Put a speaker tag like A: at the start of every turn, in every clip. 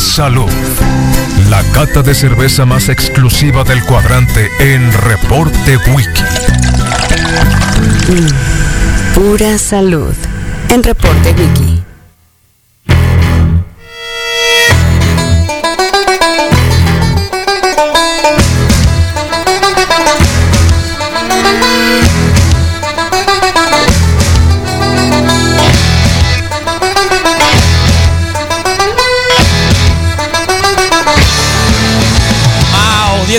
A: Salud. La cata de cerveza más exclusiva del cuadrante en Reporte Wiki.
B: Pura salud. En Reporte Wiki.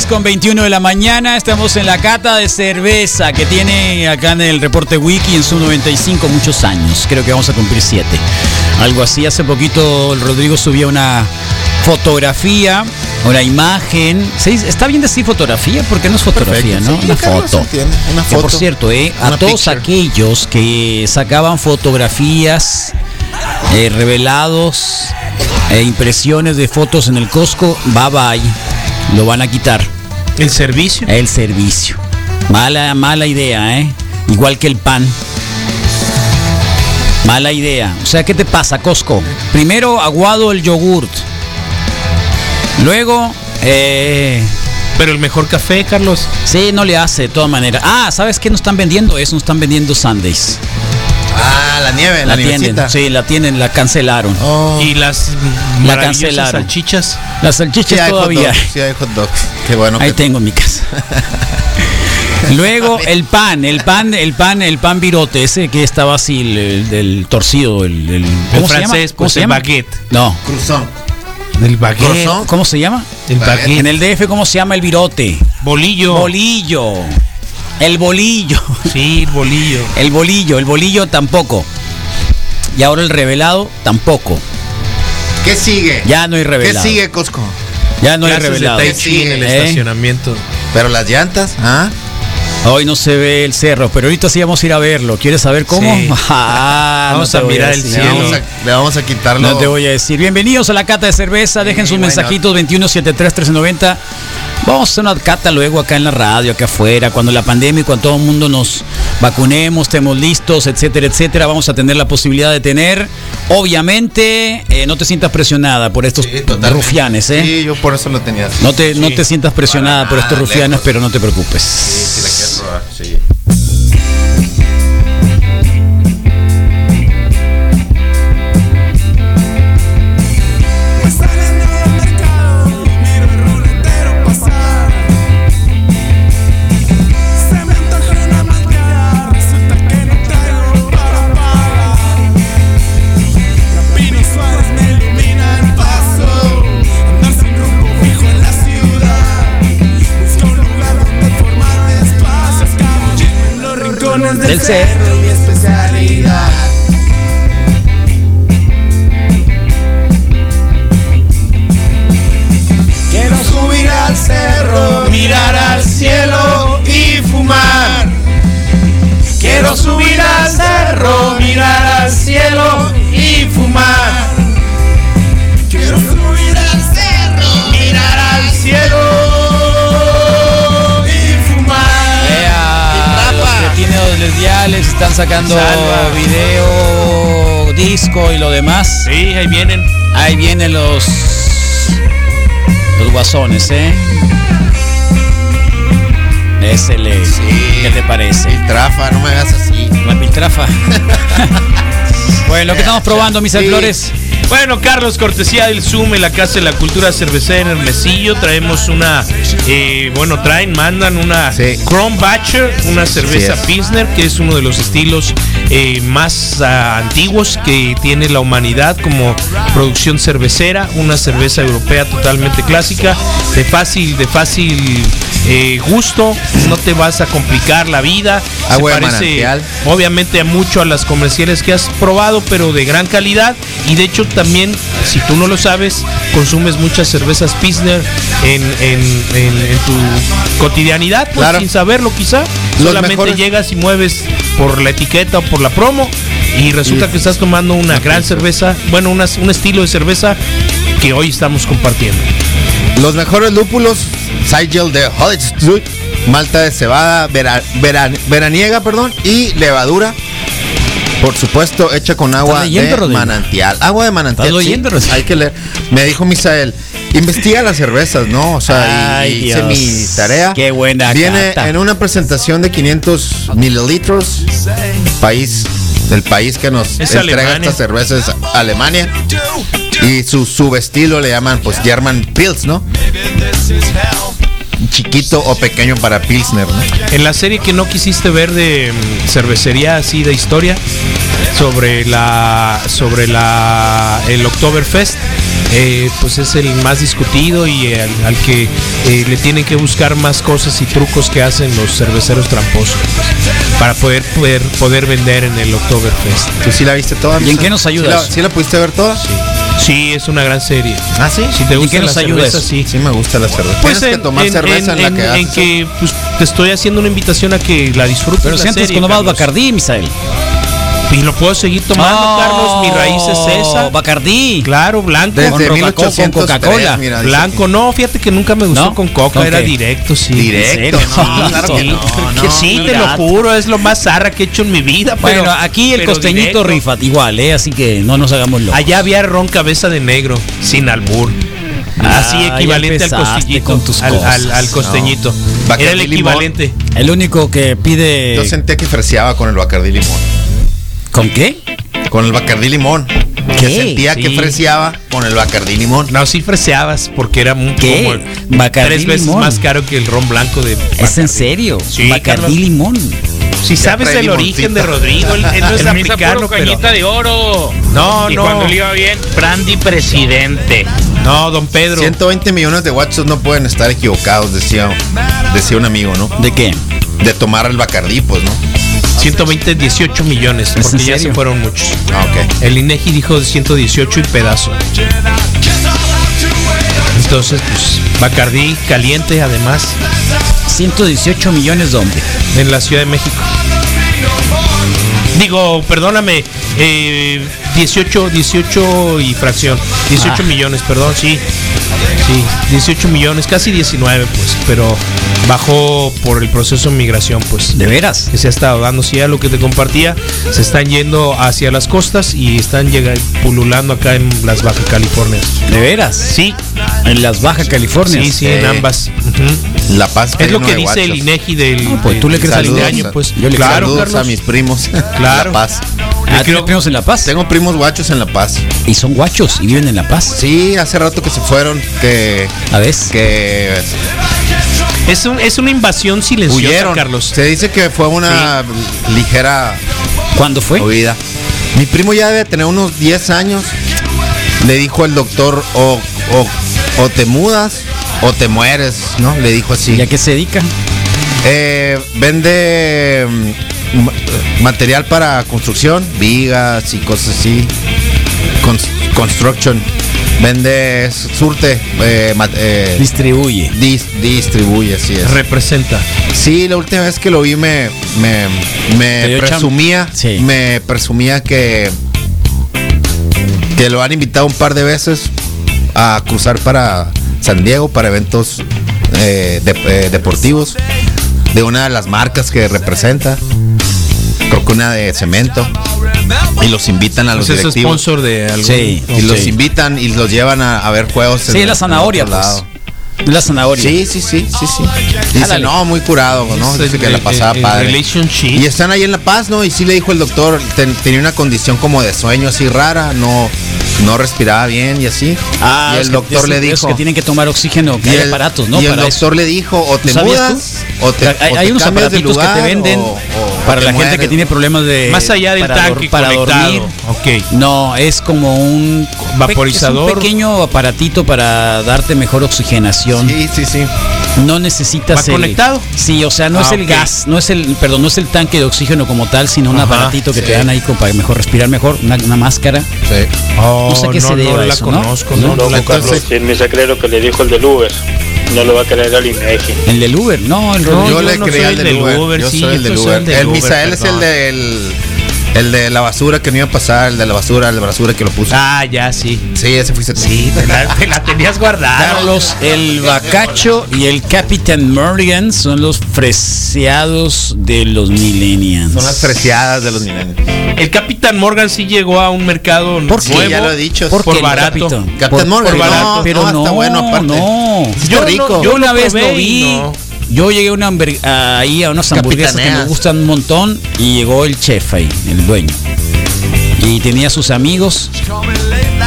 C: Con 21 de la mañana, estamos en la cata de cerveza que tiene acá en el reporte Wiki en su 95 muchos años, creo que vamos a cumplir 7. Algo así, hace poquito el Rodrigo subía una fotografía, una imagen. ¿Se dice- ¿Está bien decir fotografía? Porque no es fotografía,
D: Perfecto,
C: ¿no?
D: sí,
C: una foto.
D: entiende, una
C: Que por
D: foto.
C: cierto, eh, a todos
D: picture.
C: aquellos que sacaban fotografías eh, revelados e impresiones de fotos en el Costco, bye bye. Lo van a quitar.
E: El servicio.
C: El servicio. Mala, mala idea, ¿eh? Igual que el pan. Mala idea. O sea, ¿qué te pasa, Costco? Primero aguado el yogurt. Luego, eh,
E: Pero el mejor café, Carlos.
C: sí, no le hace de todas maneras. Ah, ¿sabes qué nos están vendiendo? Eso, nos están vendiendo Sundays.
D: Ah, la nieve, la,
C: La tienen, sí, la tienen, la cancelaron.
D: Oh.
E: Y las
C: La cancelaron.
E: salchichas.
C: Las
D: Sí
C: salchichas
D: hay hot
C: todavía.
D: dogs, sí hay hot dogs. Qué bueno.
C: Ahí
D: que-
C: tengo en mi casa. Luego el pan, el pan, el pan, el pan virote, ese que estaba así, el, el- del torcido, el, el-
E: El
C: ¿cómo se llama?
E: francés,
C: ¿Cómo
E: pues
C: se
E: el
C: llama?
E: baguette.
C: No,
D: Cruzón.
E: El baguette.
C: ¿cómo se llama?
E: El
D: Baguette.
E: baguette.
C: En el DF, ¿cómo se llama el virote?
E: Bolillo.
C: Bolillo. El bolillo.
E: Sí, el bolillo.
C: El bolillo, el bolillo tampoco. Y ahora el revelado tampoco.
D: ¿Qué sigue?
C: Ya no hay
D: ¿Qué
C: revelado.
D: sigue, Costco?
C: Ya no hay revelado.
E: tai chi en el
C: ¿Eh?
E: estacionamiento.
D: Pero las llantas, ¿ah?
C: Hoy no se ve el cerro, pero ahorita sí vamos a ir a verlo. ¿Quieres saber cómo?
E: Sí.
C: Ah,
E: Vamos a mirar el
D: Le
E: cielo.
D: vamos, a, le vamos a quitarlo.
C: No te voy a decir. Bienvenidos a la cata de cerveza. Dejen sus
D: not?
C: mensajitos 2173-1390. Vamos a hacer una cata luego acá en la radio, acá afuera, cuando la pandemia y cuando todo el mundo nos vacunemos, estemos listos, etcétera, etcétera. Vamos a tener la posibilidad de tener. Obviamente, eh, no te sientas presionada por estos
D: Sí,
C: rufianes, ¿eh?
D: Sí, yo por eso lo tenía. así.
C: No te, no
E: Sí.
C: te sientas presionada
D: Para
C: por estos rufianes,
D: lejos.
C: pero no te preocupes.
D: Sí, si la quieres probar, sí.
F: Del, cerro, mi especialidad. Quiero subir al cerro, mirar al cielo y fumar. Quiero subir al cerro, mirar al cielo y fumar.
C: Están sacando
E: Salva.
C: video, disco y lo demás.
E: Sí, ahí vienen.
C: Ahí vienen los los guasones, ¿eh? Ese le, ¿qué te parece?
D: Trafa, no me hagas así.
C: La piltrafa. bueno, lo que estamos probando, mis
D: Sí.
C: flores.
E: Bueno, Carlos, cortesía del Zoom en la Casa de la Cultura Cervecera en Hermesillo. Traemos una, eh, bueno, traen, mandan una
D: Sí.
E: Chrome Batcher, una cerveza
D: es.
E: Pilsner, que es uno de los estilos eh, más ah, antiguos que tiene la humanidad como producción cervecera. Una cerveza europea totalmente clásica, de fácil, de fácil eh, gusto. No te vas a complicar la vida. Se
D: Agua de
E: parece,
D: manantial.
E: obviamente a mucho a las comerciales que has probado, pero de gran calidad. Y de hecho también, si tú no lo sabes, consumes muchas cervezas Pilsner en, en- en- en tu cotidianidad, pues,
D: Claro.
E: sin saberlo quizá.
D: Los
E: Solamente
D: mejores-
E: llegas y mueves por la etiqueta o por la promo y resulta que estás tomando una gran cerveza, bueno, un estilo de cerveza que hoy estamos compartiendo.
D: Los mejores lúpulos, Sigel de Hollywood, malta de cebada vera- vera- veraniega, perdón, y levadura. Por supuesto, hecha con agua
C: leyendo,
D: de
C: Rodrigo?
D: manantial. Agua de manantial. Hay que leer. Me dijo Misael, investiga las cervezas, ¿no? O sea, y-
C: Ay,
D: y hice mi tarea.
C: Qué buena
D: Viene
C: cata.
D: en una presentación de 500 mililitros. País, del país que nos
E: Es
D: entrega
E: Alemania.
D: estas cervezas, Alemania. Y su subestilo le llaman, pues, German Pils, ¿no? Chiquito o pequeño para Pilsner, ¿no?
E: En la serie que no quisiste ver de mm, cervecería así de historia sobre la sobre la el Oktoberfest eh, pues es el más discutido y al, al que eh, le tienen que buscar más cosas y trucos que hacen los cerveceros tramposos para poder poder poder vender en el Oktoberfest.
D: ¿Tú sí la viste toda?
C: ¿Y en qué nos
D: ¿Sí
C: ayudas?
D: la, sí la pudiste ver toda?
E: Sí, es una gran serie.
D: Ah, sí.
E: Si te
C: ¿En
E: gusta la cerveza, sí.
D: Sí me gusta la cerveza.
E: Pues
D: Tienes que tomar cerveza en, la que
E: en
D: haces.
E: que pues, te estoy haciendo una invitación a que la disfrutes.
C: Pero
E: la
C: si antes
E: serie,
C: cuando vas
E: Carlos.
C: Bacardí, Misael.
E: Y lo puedo seguir tomando,
C: Oh,
E: Carlos. Mi raíz es esa.
C: Bacardí.
E: Claro, blanco.
D: Desde
C: con Coca-
D: 1803,
C: con Coca-Cola.
E: Blanco, no, fíjate que nunca me gustó
C: ¿No?
E: con coca,
C: ¿Con
E: era directo, sí.
D: Directo, no, claro que
E: sí,
D: no,
E: que
D: no,
E: sí, te lo juro, es lo más zarra que he hecho en mi vida.
C: Bueno,
E: pero,
C: aquí el
E: pero
C: costeñito
E: directo.
C: rifa igual, ¿eh? Así que no nos hagamos locos.
E: Allá había ron cabeza de negro, sin albur. Así
C: Ah,
E: equivalente al
C: empezaste
E: costeñito.
C: con tus
E: al,
C: cosas.
E: al- al costeñito.
D: No.
E: Era el equivalente.
C: El único que pide.
D: Yo sentía que freseaba con el Bacardí limón.
C: ¿Con qué?
D: Con el Bacardí limón.
C: ¿Qué?
D: Que sentía que freseaba con el Bacardí limón.
E: No, sí freseabas porque era un,
C: ¿Qué?
E: como
C: Bacardí
E: tres veces
C: limón.
E: más caro que el ron blanco de.
C: ¿Es en serio?
E: Sí,
C: Bacardí
E: Carlos.
C: limón.
E: Si sabes el origen de. Rodrigo, él, él no es africano, pero.
G: cañita de oro.
E: No,
G: y
E: no.
G: cuando le iba bien, Brandy presidente.
E: No, don Pedro.
D: 120 millones de guachos no pueden estar equivocados, decía, decía un amigo, ¿no?
C: ¿De qué?
D: De tomar el Bacardí, pues, ¿no?
E: 120, 18 millones,
C: ¿Es
E: porque ya se fueron muchos.
D: Ah, ok.
E: El INEGI dijo 118 y pedazo. Entonces, pues, Bacardí caliente, además,
C: 118 millones de hombres.
E: en la Ciudad de México. Digo, perdóname, eh, 18, 18 y fracción. 18
C: Ah.
E: millones, perdón, sí. Sí, 18 millones, casi 19, pues, pero bajó por el proceso de migración, pues.
C: ¿De veras?
E: que se ha estado dando, sí, a lo que te compartía, se están yendo hacia las costas y están llega, pululando acá en las Baja California.
C: ¿De veras?
E: Sí,
C: En las Baja California.
E: sí, sí, en
D: Sí.
E: ambas.
D: La Paz.
E: Es lo que dice el. INEGI del
C: No, pues, tú le crees al
E: año, pues.
C: yo le
E: claro,
D: Saludos
E: Carlos.
D: a mis primos.
E: Claro.
D: La Paz.
C: Ah,
E: creo-
C: ¿tú primos en La Paz?
D: Tengo primos guachos en La Paz.
C: Y son guachos y viven en La Paz.
D: Sí, hace rato que se fueron, que,
C: A ver.
D: que
E: Es, un- es una invasión silenciosa,
D: huyeron.
E: Carlos.
D: Se dice que fue una ligera
C: ¿Cuándo fue?
D: huida. Mi primo ya debe tener unos 10 años. Le dijo el doctor, o, o, o te mudas o te mueres, ¿no? Le dijo así.
C: ¿Y a qué se dedica?
D: Eh, vende mm, ma- material para construcción, vigas y cosas así. Cons- construction. Vende surte, eh, eh,
C: Distribuye.
D: dis- distribuye, así es.
E: Representa.
D: Sí, la última vez que lo vi me, me, me
C: ¿Te dio cham-
D: presumía,
C: Sí.
D: me presumía que, que lo han invitado un par de veces a cruzar para San Diego para eventos eh, de- eh, deportivos de una de las marcas que representa. Creo que una de cemento. Y los invitan a los
E: Pues es
D: directivos.
E: sponsor de algún.
C: Sí.
D: Y los invitan y los llevan a, a ver juegos.
C: Sí,
D: en-
C: la
D: en
C: zanahoria,
D: otro
C: pues. La zanahoria.
D: Sí, sí, sí, sí, sí. Dice,
C: Ándale.
D: no, muy curado, ¿no? Dice
E: el-
D: que la
E: el-
D: pasaba
E: el
D: padre.
E: relationship.
D: Y están ahí en La Paz, ¿no? Y sí le dijo el doctor, ten- tenía una condición como de sueño así rara, no, no respiraba bien y así.
C: Ah,
D: y el doctor le dijo.
C: que tienen que tomar oxígeno, que
D: y
C: hay
D: el-
C: aparatos, ¿no?
D: Y el
C: Para
D: doctor le dijo, o te mudas, o te,
C: hay,
D: o te
C: hay unos
D: cambias de
C: que te venden
D: o- o-
C: para la gente que tiene problemas de
E: Más allá del
C: para
E: tanque
C: para
E: conectado.
C: dormir.
E: Ok.
C: No, es como un
E: Vaporizador.
C: es un pequeño aparatito para darte mejor oxigenación.
D: Sí, sí, sí.
C: No necesitas
E: ¿Va
C: el-
E: conectado?
C: Sí, o sea, no es
E: Ah,
C: el
E: ok.
C: gas, no es el, perdón, no es el tanque de oxígeno como tal, sino un
E: Ajá,
C: aparatito que te dan ahí como para mejor respirar mejor, una, una máscara.
D: sí.
E: Oh,
C: No sé qué se deba
E: la
C: eso, ¿no?
E: conozco,
C: No,
E: no, no la
D: entonces-
E: conozco.
G: Si el misa cree no lo va a creer al INEGI.
C: El del Uber, no, el
E: No,
D: yo,
E: yo
D: le
E: no
D: creía
E: soy
D: al
E: el
D: del
E: del
D: Uber.
E: Uber,
D: yo
E: sí,
D: soy el del Uber.
E: el del
D: El
E: Uber,
D: Misael es el
E: perdón.
D: del El de la basura que no iba a pasar, el de la basura, el de la basura que lo puso.
E: Ah, ya, sí.
D: Sí, ese fuiste tú.
E: Sí, te la, te la tenías guardada.
C: Carlos, el Bacacho y el Capitán Morgan son los freseados de los millennials.
D: Son las preciadas de los milenios.
E: El Capitán Morgan sí llegó a un mercado
C: ¿Por qué?
E: nuevo.
D: ya lo he dicho.
C: ¿Por
E: por barato.
C: Capitán?
D: Morgan,
C: por barato.
D: no,
C: pero
D: no,
C: no,
D: está bueno, aparte.
C: no.
D: Está
E: Yo
D: rico.
E: no-
C: Yo una vez lo vi.
E: no.
C: Yo llegué a una ahí a unas hamburguesas que me gustan un montón y llegó el chef ahí, el dueño. Y tenía sus amigos.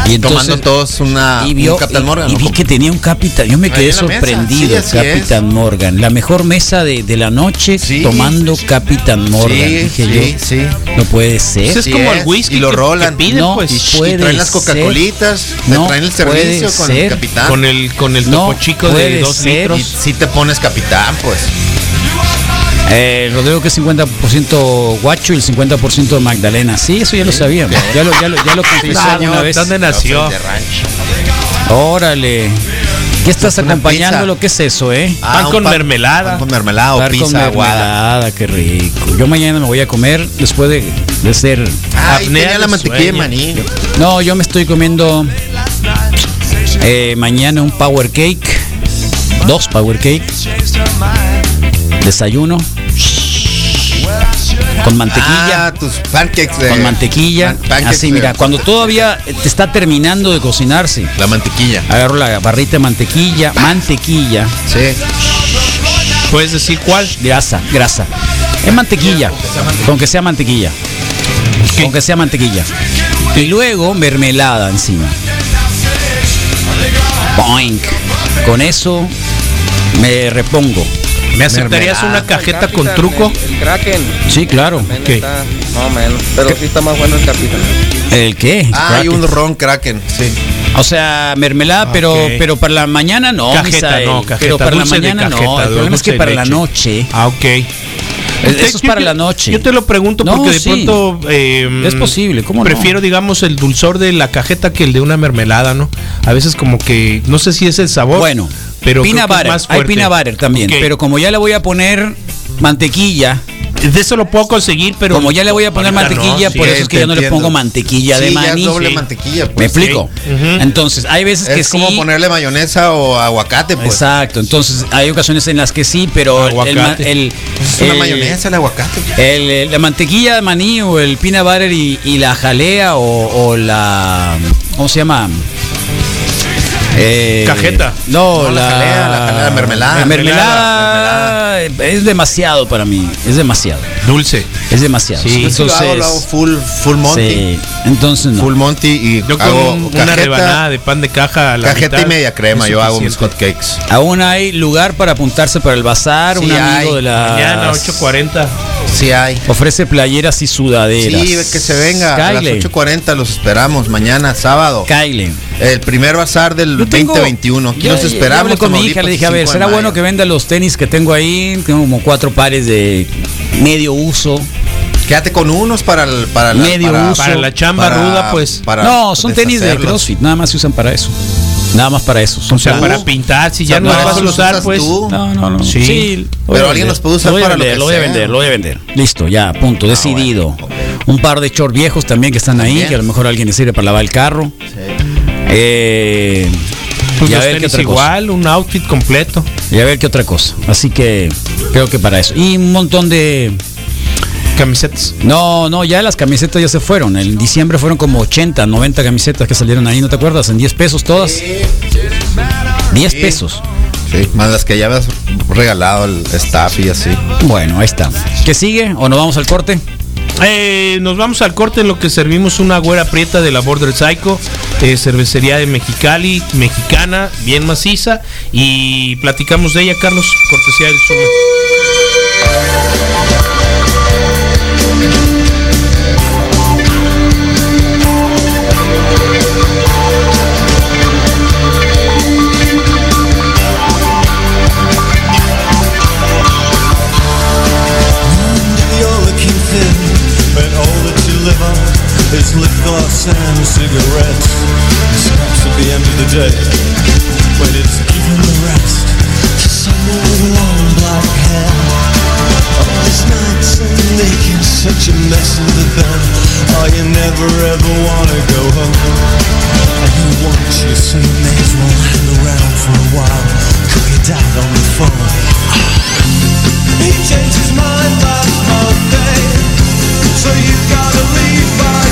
C: Y entonces
D: Tomando todos una,
C: y vio
D: un
C: y-
D: Morgan.
C: y vi que tenía un Capitán. Yo me quedé sorprendido,
D: Sí,
C: Capitán Morgan. La mejor mesa de, de la noche
D: Sí.
C: tomando Capitán Morgan.
D: Sí,
C: Dije
D: sí,
C: yo,
D: sí.
C: no puede ser.
E: Pues es como
D: es,
E: el whisky
D: y lo rolan.
E: que piden,
C: No,
E: pues.
D: Y
C: puede
D: traen las. Coca-Colitas,
C: No
D: traen el
C: puede
D: servicio con el capitán.
E: Con el, con el
C: No
E: topo chico de dos
C: ser.
D: y
E: litros.
D: si te pones capitán, pues.
C: Eh, Rodrigo que es 50% guacho y el 50% Magdalena. Sí, eso ya lo sabíamos. Ya lo, ya lo, ya lo alguna vez.
E: ¿Dónde nació?
D: De rancho.
C: Órale. ¿Qué estás
D: una
C: acompañando?
D: pizza.
C: Lo que es eso, eh?
E: Pan
D: un
E: con mermelada.
D: pan con mermelada o
C: Estar con
D: pizza aguada.
C: mermelada, qué rico. Yo mañana me voy a comer después de, de ser.
D: Ay,
E: Apnea
D: tenía la mantequilla de maní.
C: No, yo me estoy comiendo eh, mañana un power cake, dos power cake, desayuno con mantequilla.
D: Ah, tus pancakes de
C: con mantequilla.
D: pan-
C: Así,
D: de-
C: mira, cuando todavía te está terminando de cocinarse,
D: La mantequilla.
C: agarro la barrita de mantequilla, mantequilla,
D: Sí.
E: ¿Puedes decir cuál?
C: grasa, grasa. Es mantequilla, con que sea mantequilla. Con que sea mantequilla. Y luego mermelada encima. Boink. Con eso me repongo.
E: ¿Me aceptarías una cajeta con truco?
H: El, el Kraken.
C: Sí, claro.
E: ¿Qué?
H: está más o menos. Pero sí está más bueno el Capitán.
C: ¿El qué?
D: Ah, hay un ron Kraken. Sí.
C: O sea, mermelada, pero
E: Ok.
C: pero para la mañana no,
E: Cajeta,
C: Misael.
E: no, cajeta,
C: Pero para la mañana no.
E: cajeta,
C: El problema es que para la
E: leche.
C: noche.
E: Ah, ok.
C: Eso es para
E: yo-
C: la noche.
E: Yo te lo pregunto
C: No,
E: porque de
C: sí.
E: pronto eh,
C: Es posible, ¿cómo no?
E: prefiero, digamos, el dulzor de la cajeta que el de una mermelada, ¿no? A veces como que no sé si es el sabor.
C: Bueno,
E: pero
C: butter.
E: más
C: Hay peanut butter también. Pero como ya le voy a poner mantequilla,
E: de eso lo puedo conseguir, pero
C: como ya le voy a poner
E: no,
C: mantequilla,
E: sí.
C: por
D: sí,
C: eso es que yo no le pongo mantequilla de
D: Sí, ya es
C: maní.
D: doble
E: sí.
D: mantequilla,
C: ¿Me
D: pues.
C: explico?
E: Ujú.
C: Entonces, hay veces que
D: Es como
C: sí.
D: ponerle mayonesa o aguacate, pues.
C: Exacto, entonces hay ocasiones en las que sí, pero el,
E: Aguacate.
C: el-
D: Es una
C: el-
D: mayonesa el aguacate.
C: el- el- la mantequilla de maní o el peanut butter y, y la jalea o, o la. ¿Cómo se llama? Eh,
E: Cajeta.
C: No,
D: No, la
C: la,
D: jalea, la jalea, la mermelada.
C: La mermelada, es demasiado para mí. Es demasiado.
E: Dulce.
C: Es demasiado.
E: Sí.
D: Yo sí lo hago, lo hago full, full Monty.
C: sí, entonces no.
D: Full Monty y
E: Yo con
D: hago
E: un- una rebanada de pan de caja a la
D: cajeta
E: mitad
D: y media crema. Yo hago mis
E: suficiente.
D: hotcakes.
C: Aún hay lugar para apuntarse para el bazar.
D: Sí
C: un amigo
D: hay.
C: de la.
E: Mañana 8.40.
D: Sí hay.
C: Ofrece playeras y sudaderas.
D: Sí, que se venga. A las
C: Kyle.
D: 8.40 los esperamos. Mañana, sábado.
C: Kyle.
D: El primer bazar del
C: tengo-
D: 2021. Aquí
C: ya
D: esperamos.
C: hablé con mi hija, le dije, a ver,
D: 5 de
C: ¿será bueno que venda los tenis que tengo ahí? Tengo como cuatro pares de medio uso.
D: Quédate con unos para el, para la,
C: Medio
D: para,
C: uso.
E: Para la chamba ruda, pues.
D: para
C: no, son tenis de. CrossFit, nada más se usan para eso. Nada más para eso.
E: O sea,
C: para-
E: para pintar, si
D: O sea,
E: ya no vas a usar, pues.
D: tú.
C: No, no, no.
E: Sí.
D: Pero alguien los puede usar
C: Lo
D: para lo que
C: lo voy a vender, lo voy a vender. Listo, ya, punto, decidido. Un par de shorts viejos también que están ahí,
D: También.
C: que a lo mejor a alguien le sirve para lavar el carro. Eh,
E: Pues
C: y a
E: los
C: ver qué otra cosa.
E: igual, un outfit completo.
C: Y a ver qué otra cosa. Así que creo que para eso. Y un montón de.
E: Camisetas.
C: No, no, ya las camisetas ya se fueron. En diciembre fueron como 80, 90 camisetas que salieron ahí, ¿no te acuerdas? En 10 pesos todas. 10 pesos.
D: Sí, más las que ya habías regalado el staff y así.
C: Bueno, ahí está. ¿Qué sigue? ¿O nos vamos al corte?
E: Eh, nos vamos al corte en lo que servimos una güera prieta de la Border Psycho, eh, cervecería de Mexicali, mexicana, bien maciza, y platicamos de ella, Carlos, cortesía del Zoom.
F: Lip and cigarettes. Scraps at the end of the day, but it's giving the rest to someone with long black hair. All these nights and naked such a mess of the bed. Oh, you never ever wanna go home. And you want you, so you may as well hang around for a while. Call your dad on the phone. He changed his mind last Monday, so you gotta leave by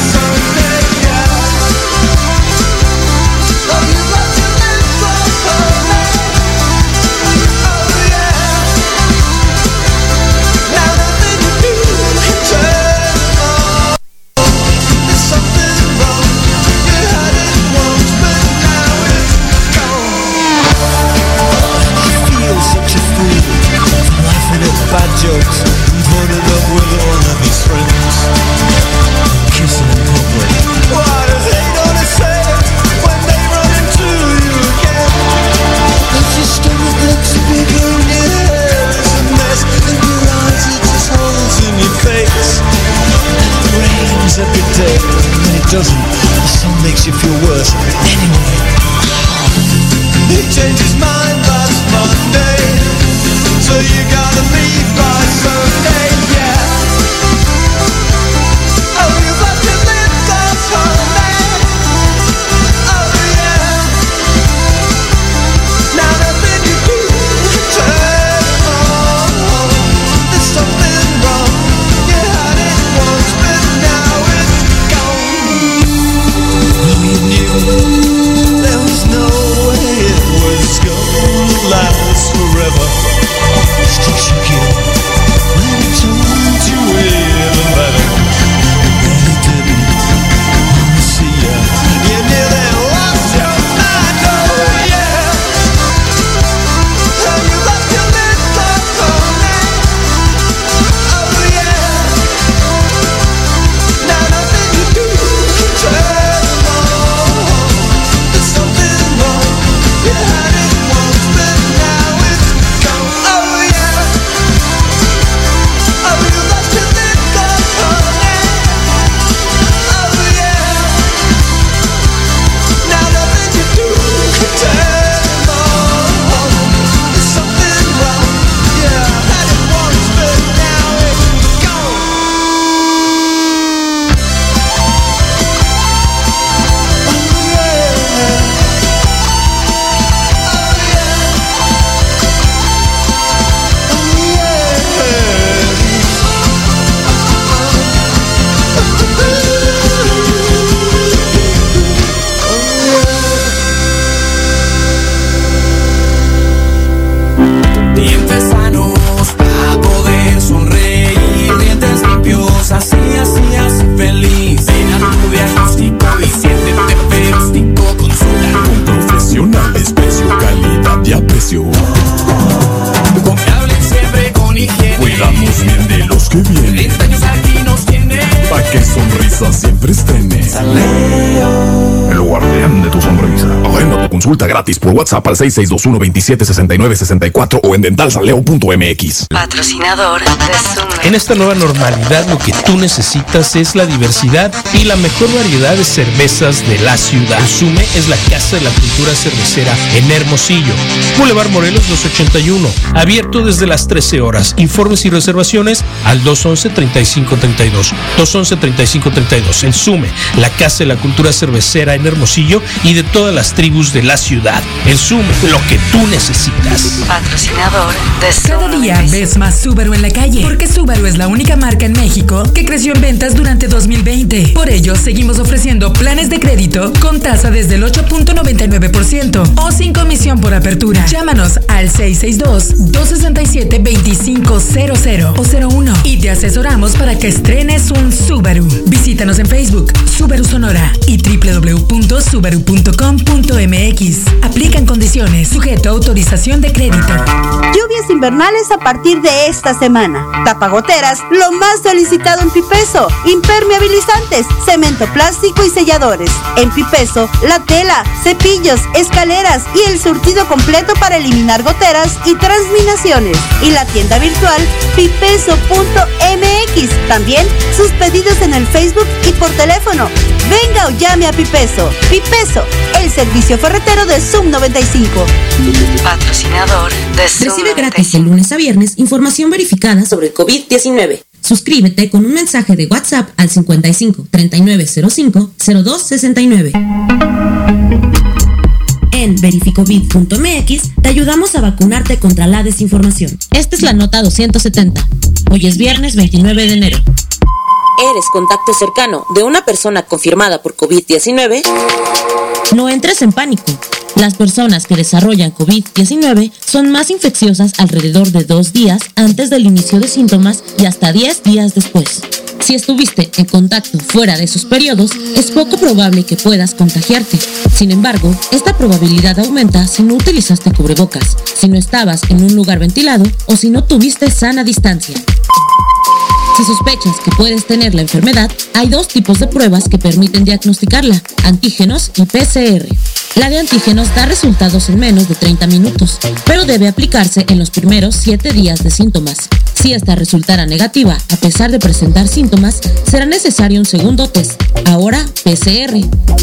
I: consulta
J: gratis por WhatsApp al 6621-276964 o en dentalsaleo.mx.
B: Patrocinador de.
E: En esta nueva normalidad lo que tú necesitas es la diversidad y la mejor variedad de cervezas de la ciudad. Sume es la casa de la cultura cervecera en Hermosillo. Boulevard Morelos 281. Abierto desde las 13 horas. Informes y reservaciones al 211-3532. 211-3532. En Sume, la casa de la cultura cervecera en Hermosillo y de todas las tribus de la ciudad. En Sume, lo que tú necesitas.
B: Patrocinador de Zoom.
K: Cada día ves más Subaru en la calle, porque Subaru es la única marca en México que creció en ventas durante 2020. Por ello, seguimos ofreciendo planes de crédito con tasa desde el 8.99% o sin comisión por apertura. Llámanos al 662-267-2500 o 01 y te asesoramos para que estrenes un Subaru. Visítanos en Facebook, Subaru Sonora y www.subaru.com.mx. Aplican condiciones, sujeto a autorización de crédito.
L: Lluvias invernales a partir de esta semana. Tapagoteras, lo más solicitado en Pipeso. Impermeabilizantes, cemento plástico y selladores. En Pipeso, la tela, cepillos, escaleras y el surtido completo para eliminar goteras y transminaciones. Y la tienda virtual pipeso.mx. También sus pedidos en el Facebook y por teléfono. Venga o llame a Pipeso. Pipeso, el servicio ferretero de Zoom 95.
B: Patrocinador de Zoom.
M: Recibe gratis de lunes a viernes información verificada sobre el COVID-19. Suscríbete con un mensaje de WhatsApp al 55 3905 0269. En verificovid.mx te ayudamos a vacunarte contra la desinformación. Esta es la nota 270. Hoy es viernes 29 de enero. ¿Eres contacto cercano de una persona confirmada por COVID-19? No entres en pánico. Las personas que desarrollan COVID-19 son más infecciosas alrededor de dos días antes del inicio de síntomas y hasta 10 días después. Si estuviste en contacto fuera de esos periodos, es poco probable que puedas contagiarte. Sin embargo, esta probabilidad aumenta si no utilizaste cubrebocas, si no estabas en un lugar ventilado o si no tuviste sana distancia. Si sospechas que puedes tener la enfermedad, hay dos tipos de pruebas que permiten diagnosticarla, antígenos y PCR. La de antígenos da resultados en menos de 30 minutos, pero debe aplicarse en los primeros 7 días de síntomas. Si esta resultara negativa, a pesar de presentar síntomas, será necesario un segundo test, ahora PCR.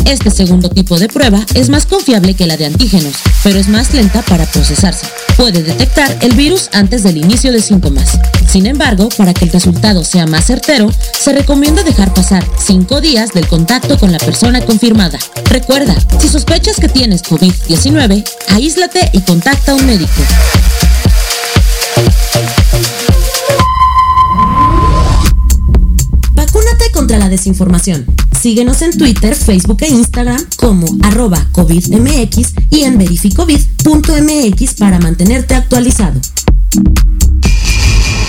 M: Este segundo tipo de prueba es más confiable que la de antígenos, pero es más lenta para procesarse. Puede detectar el virus antes del inicio de síntomas. Sin embargo, para que el resultado sea más certero, se recomienda dejar pasar 5 días del contacto con la persona confirmada. Recuerda, si sospechas que tienes COVID-19, aíslate y contacta a un médico. Vacúnate contra la desinformación. Síguenos en Twitter, Facebook e Instagram como arroba COVIDMX y en verificovid.mx para mantenerte actualizado.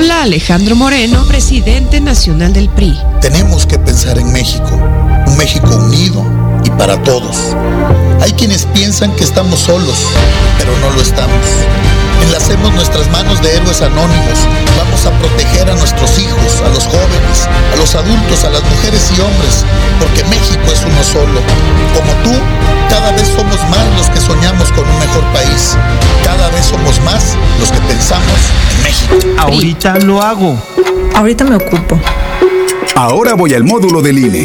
N: Habla Alejandro Moreno, presidente nacional del PRI.
O: Tenemos que pensar en México, un México unido y para todos. Hay quienes piensan que estamos solos, pero no lo estamos. Enlacemos nuestras manos de héroes anónimos. Vamos a proteger a nuestros hijos, a los jóvenes, a los adultos, a las mujeres y hombres, porque México es uno solo. Como tú, cada vez somos más los que soñamos con un mejor país. Cada vez somos más los que pensamos en México.
P: Ahorita lo hago.
Q: Ahorita me ocupo.
J: Ahora voy al módulo del INE.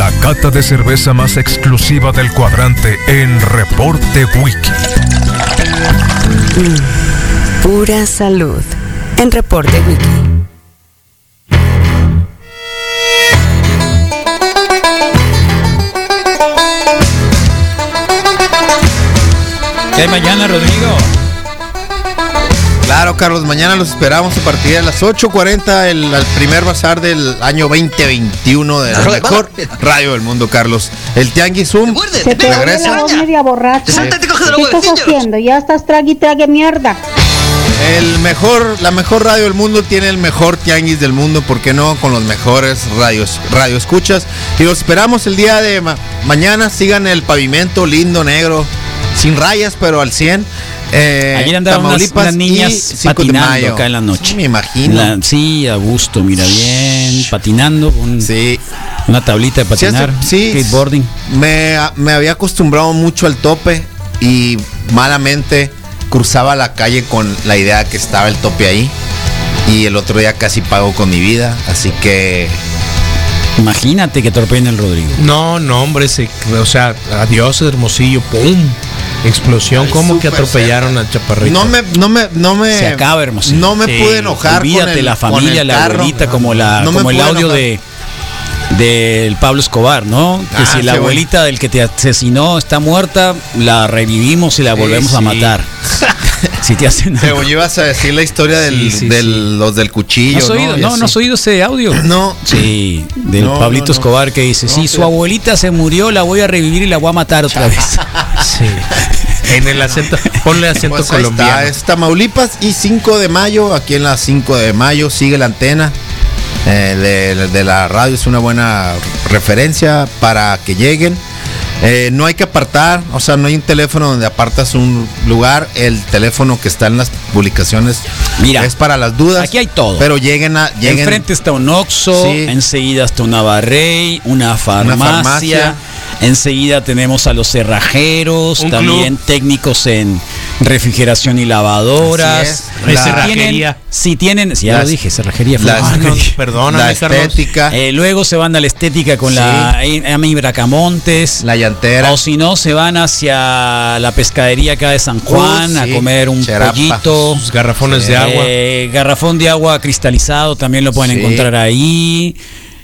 A: La cata de cerveza más exclusiva del cuadrante en Reporte Wiki.
B: Pura salud. En Reporte Wiki.
C: ¿Qué hay mañana, Rodrigo?
D: Claro, Carlos, mañana los esperamos a partir de las 8.40, el, el primer bazar del año 2021 de la mejor radio del mundo, Carlos. El Tianguis Zoom
R: Se te oye
D: regresa.
R: la voz media borracha. ¿Qué estás haciendo? Ya estás trague y trague mierda.
D: El mejor, la mejor radio del mundo tiene el mejor tianguis del mundo, ¿por qué no? Con los mejores radios, radio escuchas. Y los esperamos el día de ma- mañana. Sigan el pavimento lindo, negro, sin rayas, pero al 100. Eh,
C: Ayer andaban unas, unas
D: y
C: niñas
D: 5 de
C: patinando
D: mayo.
C: acá en la noche.
D: Me imagino.
C: La- sí, a gusto, mira bien, patinando con una tablita de
D: Sí,
C: patinar,
D: sí,
C: skateboarding.
D: Me, me había acostumbrado mucho al tope y malamente cruzaba la calle con la idea que estaba el tope ahí. Y el otro día casi pago con mi vida, así que
C: Imagínate que torpeen el Rodrigo.
E: No, no, hombre, se, o sea, adiós, Hermosillo, ¡pum! Explosión, como que atropellaron al chaparrito.
D: no me, no me, no me.
C: Se acaba, hermoso.
D: No me
E: Sí,
D: pude enojar. con
C: Olvídate
D: el-
C: la
D: con
C: familia,
D: el
C: la abuelita, como la,
D: No
C: como el audio
D: enojar.
C: de del Pablo Escobar, ¿no? Que
D: Ah,
C: si la abuelita del que te asesinó está muerta, la revivimos y la volvemos a
E: sí.
C: matar. Si te hacen
D: Pero ibas a decir la historia del,
E: Sí, sí,
D: del- los del
C: ¿No
D: cuchillo.
C: has oído? No, no has oído ese audio.
D: No.
C: Sí, del
D: No,
C: Pablito
D: no, no.
C: Escobar que dice, si
D: No,
C: su abuelita se murió, la voy a revivir y la voy a matar otra vez.
E: Sí. En el acento, ponle acento
D: Pues ahí
E: colombiano.
D: está, es Tamaulipas y 5 de mayo, aquí en la 5 de mayo sigue la antena eh, de, de la radio, es una buena referencia para que lleguen. Eh, no hay que apartar, o sea, no hay un teléfono donde apartas un lugar, el teléfono que está en las publicaciones
C: Mira,
D: es para las dudas.
C: aquí hay todo.
D: Pero lleguen a... Lleguen,
C: Enfrente está un Oxxo,
D: Sí.
C: enseguida está una Barrey, una farmacia.
D: farmacia.
C: Enseguida tenemos a los cerrajeros,
E: Un
C: también técnicos en refrigeración y lavadoras.
D: Así es. La-
E: cerrajería.
C: Tienen- si tienen, si ya
D: Las-
C: lo dije, cerrajería. Ah, no,
E: Perdóname,
D: la estética,
C: Eh, luego se van a la estética con
D: Sí.
C: la Ami Bracamontes.
D: la llantera.
C: O si no, se van hacia la pescadería acá de San Juan
D: Uh,
C: a
D: sí.
C: comer un
D: Cherapa.
C: pollito.
E: Sus garrafones de agua.
C: Eh, garrafón de agua cristalizado también lo pueden
D: Sí.
C: encontrar ahí.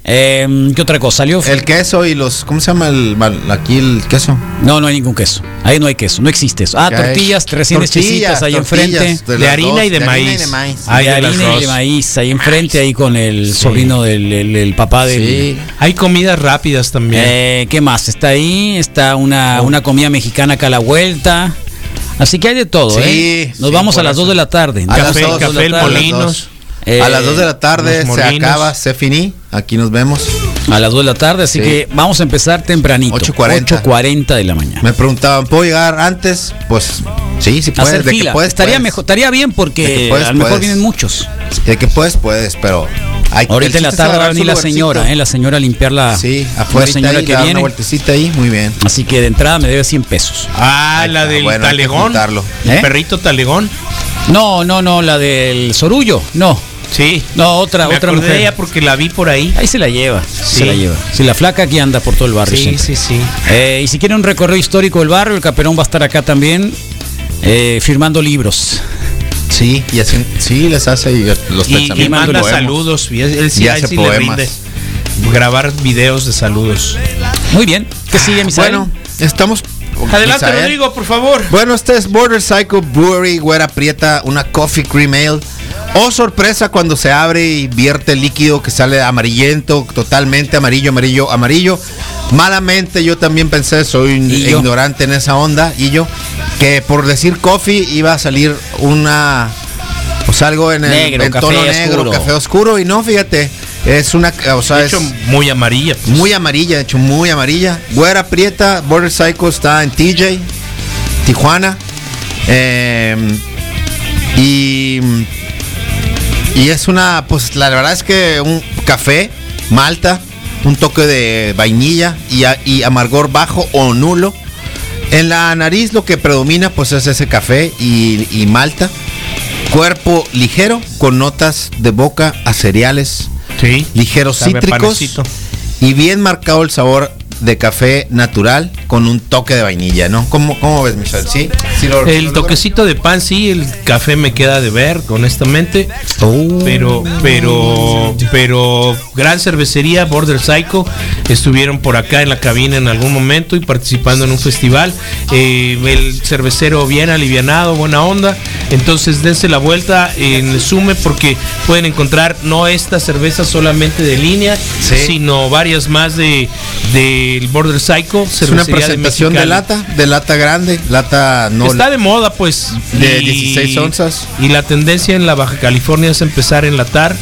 C: Eh, ¿Qué otra cosa? ¿Salió?
D: El queso y los... ¿Cómo se llama el, aquí el queso?
C: No, no hay ningún queso. Ahí no hay queso, no existe eso. Ah, tortillas recién
D: Tortillas,
C: hechecitas ahí enfrente.
D: de
E: harina
D: dos,
E: y de
D: harina
E: maíz.
D: y de maíz.
E: Hay
C: de
E: de las
C: harina y de maíz ahí enfrente, ahí con el
E: Sí.
C: sobrino del el- el papá del.
D: Sí.
E: Hay comidas rápidas también.
C: Eh, ¿Qué más? Está ahí, está una, una comida mexicana acá a la vuelta. Así que hay de todo,
D: Sí,
C: ¿eh? Nos
D: sí,
C: vamos a las
D: eso.
C: 2 de la tarde.
E: Café, café,
C: dos la. Eh,
D: a las 2 de la tarde se acaba, se finí. Aquí nos vemos.
C: A las 2 de la tarde, así
D: Sí.
C: que vamos a empezar tempranito.
D: 8:40.
C: 8:40 de la mañana.
D: Me preguntaban, ¿puedo llegar antes? Pues sí, sí puedes.
C: Hacer
D: de
C: fila.
D: que puedes,
C: estaría
D: puedes.
C: mejor, estaría bien porque
D: que puedes,
C: a lo mejor
D: puedes.
C: vienen muchos.
D: De que puedes, puedes, pero hay
C: Ahorita en la tarde va a venir la señora, ¿eh? la señora a limpiar la,
D: Sí,
C: la
D: afuera
C: señora
D: ahí,
C: que viene.
D: una vueltecita ahí, muy bien.
C: Así que de entrada me debe 100 pesos.
E: Ah, la del
D: bueno,
E: talegón. El
C: ¿Eh?
E: perrito talegón.
C: No, no, no, la del sorullo. No,
E: Sí.
C: no, otra,
E: Me
C: otra
E: acordé de
C: mujer.
E: ella porque la vi por ahí.
C: Ahí se la lleva,
E: Sí.
C: se la lleva. Si la flaca aquí anda por todo el barrio.
E: Sí,
C: siempre.
E: sí, sí.
C: Eh, y si quieren un recorrido histórico del barrio, el Caperón va a estar acá también eh, firmando libros.
D: Sí, y así, sí, les hace y los
E: Y, y manda
D: poemas.
E: saludos. Y él sí,
D: Y
E: a él
D: hace
E: sí le
D: poemas.
E: rinde grabar videos de saludos.
C: Muy bien. ¿Qué sigue, Misael?
D: Bueno, estamos.
E: Adelante,
D: Misael.
E: Rodrigo, por favor.
D: Bueno, este es Border Cycle Brewery, Güera Prieta, una coffee cream ale. Oh, sorpresa cuando se abre y vierte el líquido que sale amarillento, totalmente amarillo, amarillo, amarillo. Malamente yo también pensé, soy ignorante en esa onda, y yo, que por decir coffee iba a salir una, pues algo en el
C: Negro,
D: en
C: café
D: tono negro,
C: oscuro.
D: café oscuro, y no, fíjate, es una, o sea,
E: De
D: es
E: hecho, muy amarilla. pues.
D: muy amarilla, de hecho muy amarilla. Güera Prieta, Border Cycle está en TJ, Tijuana. Eh, y, y es una, pues la verdad es que un café, malta, un toque de vainilla y, a- y amargor bajo o nulo. En la nariz lo que predomina pues es ese café y, y malta. Cuerpo ligero con notas de boca a cereales
E: Sí.
D: ligeros cítricos
E: panecito.
D: y bien marcado el sabor de café natural con un toque de vainilla, ¿no? ¿Cómo, cómo ves, Michelle? ¿Sí? ¿Sí lo-
E: El
D: lo-
E: toquecito de pan, sí, el café me queda de ver, honestamente.
D: Oh.
E: Pero, pero, pero, gran cervecería, Border Psycho, estuvieron por acá en la cabina en algún momento y participando en un festival. Eh, el cervecero bien alivianado, buena onda. Entonces dense la vuelta en Sume porque pueden encontrar no esta cerveza solamente de línea, sino varias más de del Border Psycho.
D: Es una
E: cervecería
D: presentación de,
E: Mexicali.
D: lata, de lata grande, lata no
E: Está de moda, pues.
D: De 16 onzas.
E: Y la tendencia en la Baja California es empezar a enlatar.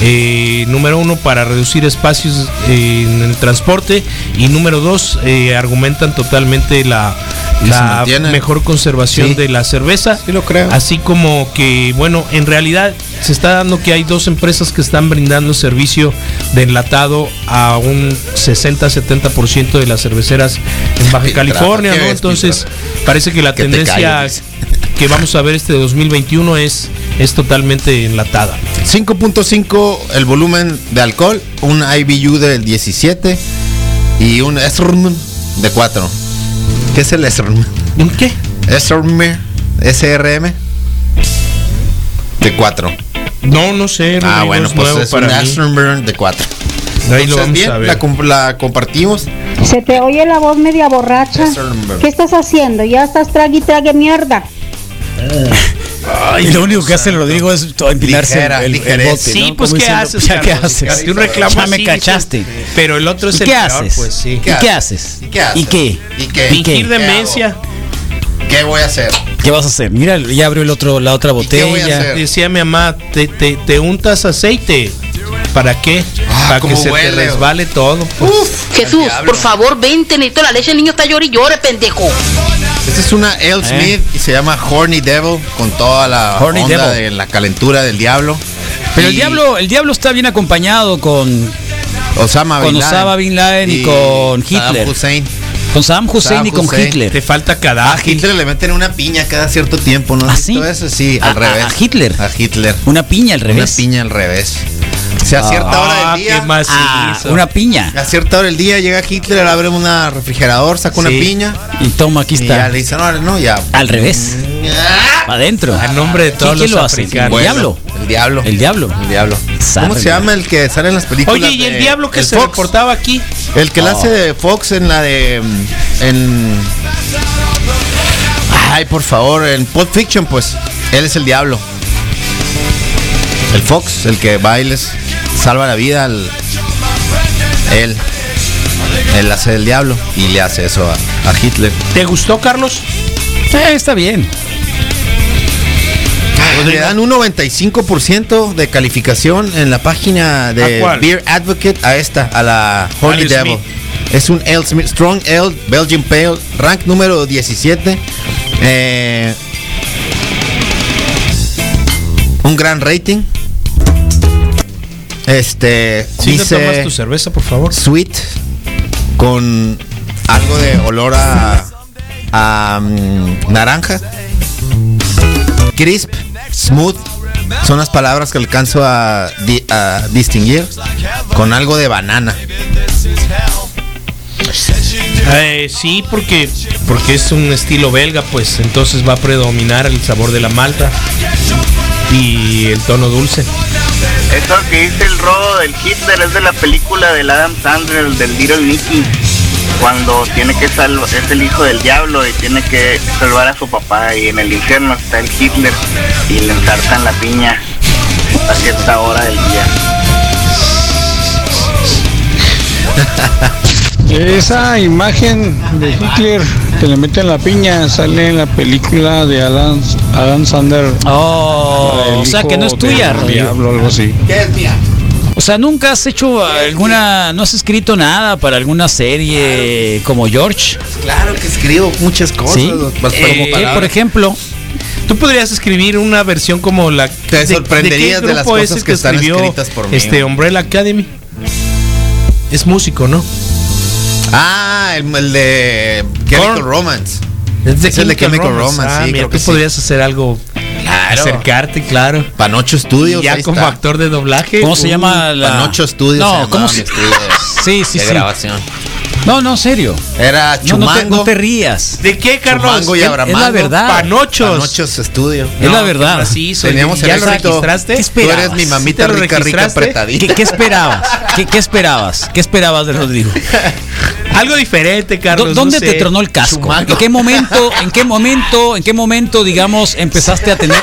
E: eh, número uno, para reducir espacios eh, en el transporte. Y número dos, eh, argumentan totalmente la, la mejor conservación
D: Sí.
E: de la cerveza.
D: Sí lo creo.
E: Así como que, bueno, en realidad se está dando que hay dos empresas que están brindando servicio de enlatado a un 60-70% de las cerveceras en Baja California,
D: ¿qué
E: ¿no? Entonces, parece que la
D: Que
E: tendencia que vamos a ver este 2021 es, es totalmente enlatada.
D: 5.5 el volumen de alcohol, un IBU del 17 y un SRM de 4. ¿Qué es el SRM?
E: ¿Un qué?
D: SRM, SRM de 4.
E: No, no sé.
D: Ah, bueno,
E: es
D: pues es un. SRM de 4.
E: Ahí lo vamos
D: bien,
E: a ver.
D: la, comp- la compartimos.
R: Se te oye la voz media borracha. ¿Qué estás haciendo? Ya estás trague y trague mierda.
C: y lo único que hace Rodrigo es empinarse
D: Ligera,
C: el, el bote,
E: Sí,
C: ¿no?
E: pues ¿qué
C: diciendo,
E: haces?
C: ¿Ya qué haces?
E: Si un reclamo
C: Ya me cachaste.
E: Pero el otro es
C: ¿Y
E: el
C: qué
E: peor,
C: haces?
E: pues sí.
C: ¿Y qué haces?
D: ¿Y qué haces?
C: ¿Y qué?
D: ¿Y qué?
C: ¿Y qué?
E: Fingir demencia.
D: ¿Qué voy a hacer?
C: ¿Qué vas a hacer? Mira, ya abrió el otro, la otra
D: qué voy a
C: botella.
D: hacer?
E: Decía mi mamá, te, te, te untas aceite. ¿Para qué? Para que se te resbale todo. pues.
R: Jesús, por favor, vente, necesito la leche, el niño está llorando y llore, pendejo.
D: Esta es una L. Smith y se llama Horny Devil con toda la
C: ¿Eh? Horny
D: onda
C: Devil.
D: de la calentura del diablo.
C: Pero el diablo, el diablo está bien acompañado con,
D: Osama
C: con
D: Bin Laden.
C: Osama Bin Laden y, con
D: Saddam
C: Hitler.
D: Hussein.
C: Con Saddam Hussein
D: Saddam
C: y con
D: Hussein.
C: Hitler.
E: Te falta
D: A
E: Gaddafi.
D: Hitler le meten una piña cada cierto tiempo, ¿no?
C: ¿Ah,
D: eso? Sí,
C: A-
D: al
C: a-
D: revés.
C: a Hitler.
D: A Hitler.
C: Una piña al
D: Una
C: revés.
D: piña al revés. Sea, a cierta
E: Ah,
D: hora del
E: qué
D: día.
C: Ah, una piña.
D: A cierta hora del día llega Hitler, abre un refrigerador, saca una
E: Sí.
D: piña.
C: Y toma, aquí
D: Y ya
C: está.
D: le dicen, no, no, ya.
C: Al revés. Adentro.
E: A nombre de todos
C: ¿Quién
E: los
C: lo hace?
E: africanos.
C: ¿El
D: Bueno,
C: diablo?
D: El diablo.
C: El diablo.
D: El diablo. ¿Cómo se llama el que sale en las películas?
E: Oye, ¿y el
D: de-
E: diablo que
D: el
E: se
D: Fox?
E: reportaba aquí?
D: El que la
C: Oh.
D: hace de Fox en la de. mm, En. Ay, por favor, en Pulp Fiction, pues. Él es el diablo. El Fox, el que bailes, salva la vida al. Él. Él hace el diablo y le hace eso a, a Hitler.
E: ¿Te gustó, Carlos?
C: Eh, está bien.
D: Le dan un 95% de calificación en la página
E: ¿A
D: de? Beer Advocate a esta, a la Holy Devil.
E: Smith.
D: Es un Ale Smith, Strong Ale Belgian Pale, rank número 17. Eh, un gran rating. Este
E: Sí, ¿no tomas
D: dice
E: tu cerveza, por favor?
D: sweet con algo de olor a, a, mm, naranja. Crisp, smooth, son las palabras que alcanzo a, di- a distinguir con algo de banana.
E: Eh, sí, porque, porque es un estilo belga, pues entonces va a predominar el sabor de la malta y el tono dulce.
S: Eso que dice el rodo del Hitler es de la película del Adam Sandler, el del Little Nicky. Cuando tiene que salvar, es el hijo del diablo y tiene que salvar a su papá y en el infierno está el Hitler y le ensartan la piña a cierta hora del día.
T: Esa imagen de Hitler que le meten la piña sale en la película de Alan, Adam Sander.
C: Oh, o sea que no es tuya.
T: Diablo, algo así.
D: ¿Qué es mía?
C: O sea, nunca has hecho alguna, no has escrito nada para alguna serie como George.
D: Claro que escribo muchas cosas.
C: Sí.
E: Eh,
D: como
C: ¿Qué,
D: palabras.
C: por ejemplo,
E: Tú podrías escribir una versión como la
D: Te sorprenderías de las cosas
E: el
D: que están
E: escribió
D: escritas por mí.
E: Este Umbrella Academy. Es músico, ¿no?
D: Ah, el, el de Chemical
E: Korn.
D: Romance.
E: Es de
D: Es el de Chemical Romance,
E: Ah,
D: sí,
E: mira,
D: creo
E: tú
D: que sí.
E: podrías hacer algo,
D: Claro.
E: acercarte, claro.
D: Panocho Studios.
E: Y ya como
D: está.
E: actor de doblaje.
C: ¿cómo se
E: uh,
C: llama la
D: Panocho Studios.
C: No,
D: se
C: ¿cómo se-
D: estudio de-
C: Sí, sí,
D: de
C: sí.
D: grabación.
C: No, no, serio.
D: Era
C: No, no te,
D: Chumango.
C: no te rías.
E: ¿De qué, Carlos?
D: Chumango y
C: Es-
D: Abramango.
C: es la verdad.
E: Panochos.
D: Panochos Studio.
C: Es la verdad.
D: Teníamos
E: ¿Ya
D: el
E: lo
D: éxito.
E: registraste?
C: ¿Qué
D: Tú
C: esperabas?
D: eres mi
E: ¿Sí
D: mamita
E: lo
D: rica, rica,
E: registraste?
D: apretadita.
C: ¿Qué, qué esperabas? ¿Qué, qué esperabas? ¿Qué esperabas de Rodrigo?
E: Algo diferente,
C: ¿Dó-
E: Carlos.
C: ¿Dónde
E: no
C: te
E: sé.
C: tronó el casco?
D: Chumango.
C: ¿En qué momento, en qué momento, en qué momento, digamos, empezaste a tener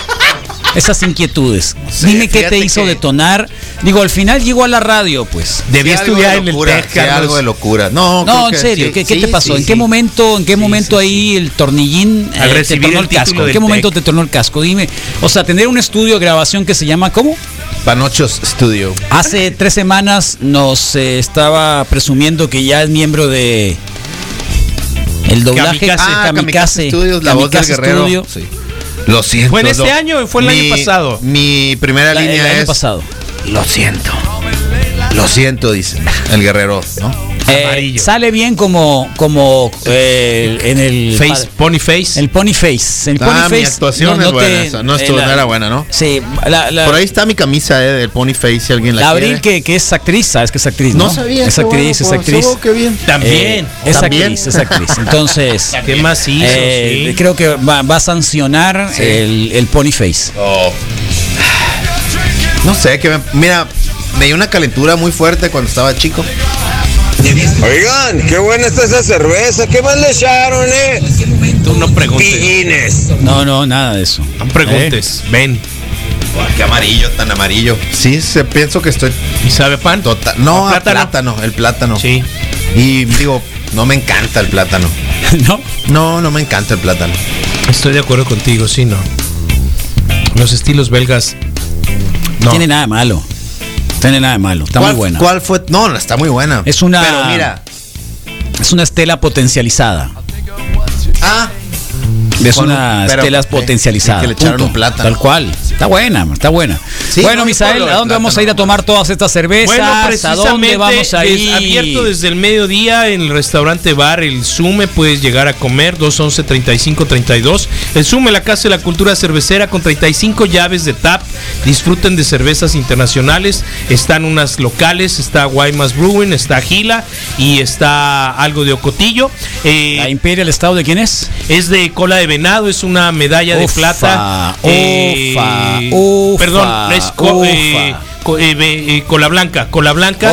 C: esas inquietudes?
D: Sí,
C: Dime qué te hizo
D: que-
C: detonar. Digo, al final llegó a la radio, pues.
E: Debía
D: Sí, algo
E: estudiar
D: de
E: en el
D: locura,
E: TEC,
D: algo de locura. No,
C: No, en
D: que
C: serio,
D: sí,
C: ¿qué, qué te pasó?
D: sí,
C: ¿En qué
D: sí.
C: momento, en qué momento ahí el tornillín
E: Al
C: eh, te
E: recibir
C: tornó
E: el
C: el casco? ¿En qué momento te tornó el casco? Dime. O sea, tener un estudio de grabación que se llama ¿cómo?
D: Panochos Studio.
C: Hace tres semanas nos eh, estaba presumiendo que ya es miembro de el doblaje
E: Kamikaze.
D: Ah,
C: Kamikaze,
D: Kamikaze Studios, la voz del guerrero.
C: Studio.
D: Sí. Lo siento.
E: ¿Fue en este
D: lo-
E: año o fue el
D: mi-
E: año pasado?
D: Mi primera
C: La- el
D: línea
C: año
D: es.
C: pasado.
D: Lo siento. Lo siento, dice el guerrero, ¿no?
C: Eh,
E: Amarillo.
C: sale bien como como eh, en el
E: Face, Pony Face.
C: el Pony Face. El Pony
D: Ah, mi
C: Face
D: actuación es buena esa, no estuvo- no era buena, ¿no?
C: Sí, la, la-
D: Por ahí está mi camisa eh, del Pony Face, si alguien la,
C: la Abril que, que es actriz, sabes que es actriz, ¿no?
D: No sabía.
C: Es actriz,
D: bueno,
C: es actriz.
D: qué bien.
E: También.
C: Eh, es
D: ¿También?
C: actriz, es actriz. Entonces,
E: Qué
C: eh,
E: sí.
C: creo que va, va a sancionar el, el Pony Face.
D: Oh. No sé, que me- mira, me dio una calentura muy fuerte cuando estaba chico.
U: Oigan, qué buena está esa cerveza. ¿Qué más le echaron, eh?
E: Tú no preguntes.
U: Pillines.
C: No, no, nada de eso.
E: No preguntes. Ven.
D: qué amarillo, tan amarillo. Sí, se, pienso que estoy.
E: ¿Y sabe pan?
D: Total, no,
E: ¿O
D: a plátano? el plátano.
E: Sí.
D: Y digo, no me encanta el plátano.
C: ¿No?
D: No, no me encanta el plátano.
E: Estoy de acuerdo contigo, sí, no. Los estilos belgas.
C: No tiene nada malo. Tiene nada de malo. Está muy
D: ¿Cuál-
C: buena.
D: ¿Cuál fue? No, está muy buena.
C: Es una.
D: Pero mira.
C: Es una estela potencializada.
D: Ah.
C: Es una
D: pero,
C: estela
D: eh,
C: potencializada.
D: que le echaron plátano.
C: Tal cual. Está buena, está buena.
D: Sí,
C: bueno,
D: no,
C: Misael, ¿a dónde vamos a ir a tomar todas estas cervezas?
E: Bueno,
C: ¿A
E: precisamente
C: dónde vamos a ir?
E: abierto desde el mediodía en el restaurante bar El Sume, puedes llegar a comer 211 35 32. El Sume, la casa de la cultura cervecera con 35 llaves de tap. Disfruten de cervezas internacionales. Están unas locales, está Guaymas Brewing, está Gila y está algo de Ocotillo. Eh,
C: ¿La Imperial Estado de quién es?
E: Es de cola de venado, es una medalla de plata. Eh,
C: ufa,
E: perdón, es co- eh, co- eh, eh, cola blanca, cola blanca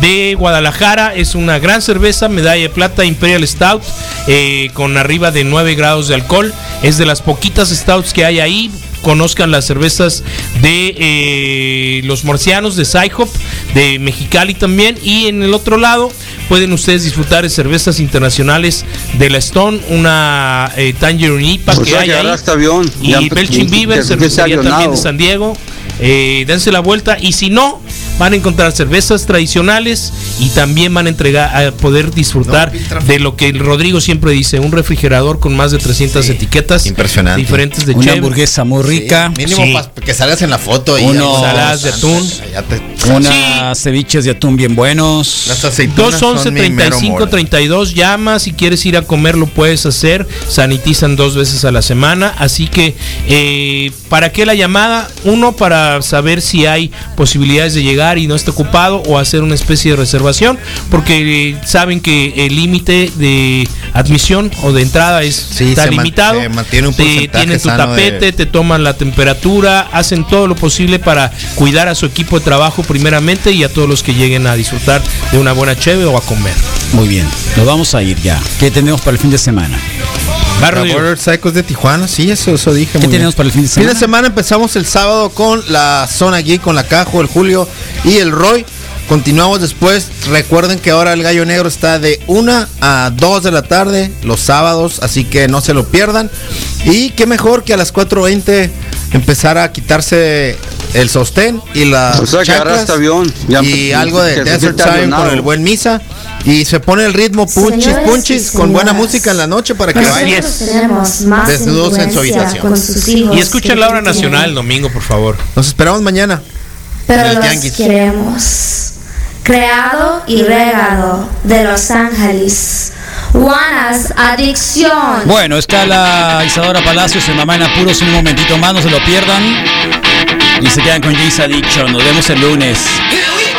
E: de Guadalajara, es una gran cerveza, medalla de plata Imperial Stout, eh, con arriba de 9 grados de alcohol, es de las poquitas stouts que hay ahí. Conozcan las cervezas de eh, los marcianos de Sci-Hop, de Mexicali también. Y en el otro lado pueden ustedes disfrutar de cervezas internacionales de la Stone, una eh, Tangerine IPA
U: O
E: que
U: sea,
E: hay ahí.
U: avión.
E: Y Belching Beaver, cervecería también de. San Diego. Eh, dense la vuelta y si no, van a encontrar cervezas tradicionales y también van a entregar a poder disfrutar de lo que el Rodrigo siempre dice, un refrigerador con más de 300 etiquetas
D: Impresionante.
E: diferentes de
C: Una hamburguesa muy rica.
D: Mínimo
E: Sí.
D: que salgas en la foto y
C: Unos-
E: Ensaladas de atún.
D: Te-
C: Unas ceviches de atún bien buenos.
D: Las aceitunas
E: 211
D: son mi mero
E: 35
D: mole.
E: 32 llama si quieres ir a comer lo puedes hacer sanitizan dos veces a la semana así que eh, para qué la llamada uno para saber si hay posibilidades de llegar y no está ocupado o hacer una especie de reservación porque eh, saben que el límite de admisión o de entrada es
D: Sí,
E: está
D: se man-
E: limitado
D: se mantiene un
E: Te- tienen tu
D: de-
E: tapete te toman la temperatura hacen todo lo posible para cuidar a su equipo de trabajo primeramente y a todos los que lleguen a disfrutar de una buena cheve o a comer
C: Muy bien, nos vamos a ir ya. ¿Qué tenemos para el fin de semana?
E: Barrio.
D: La Border Psychos de Tijuana, sí, eso, eso dije.
C: ¿Qué
D: muy bien.
C: tenemos para el fin de semana?
D: Fin de semana empezamos el sábado con la zona geek, con la Cajo, el Julio y el Roy. Continuamos después. Recuerden que ahora el Gallo Negro está de 1 a 2 de la tarde los sábados, así que no se lo pierdan. Y qué mejor que a las 4.20 empezar a quitarse el sostén y las
U: O sea, que
D: chanclas
U: agarraste avión. Ya
D: y algo de Desert Time con el buen Misa. Y se pone el ritmo punchis,
V: Señores
D: punchis con buena música en la noche para que
V: más
D: Desnudos en su habitación.
V: con sus hijos
E: Y escuchen la hora
V: tienen.
E: nacional el domingo, por favor.
D: Nos esperamos mañana.
V: Pero los
D: Tianguis.
V: queremos. Creado y regado de Los Ángeles. Juanas Adicción.
C: Bueno, está la Isadora Palacios en Mamá en Apuros en un momentito más, no se lo pierdan. Y se quedan con James Addiction. Nos vemos el lunes.
I: Here we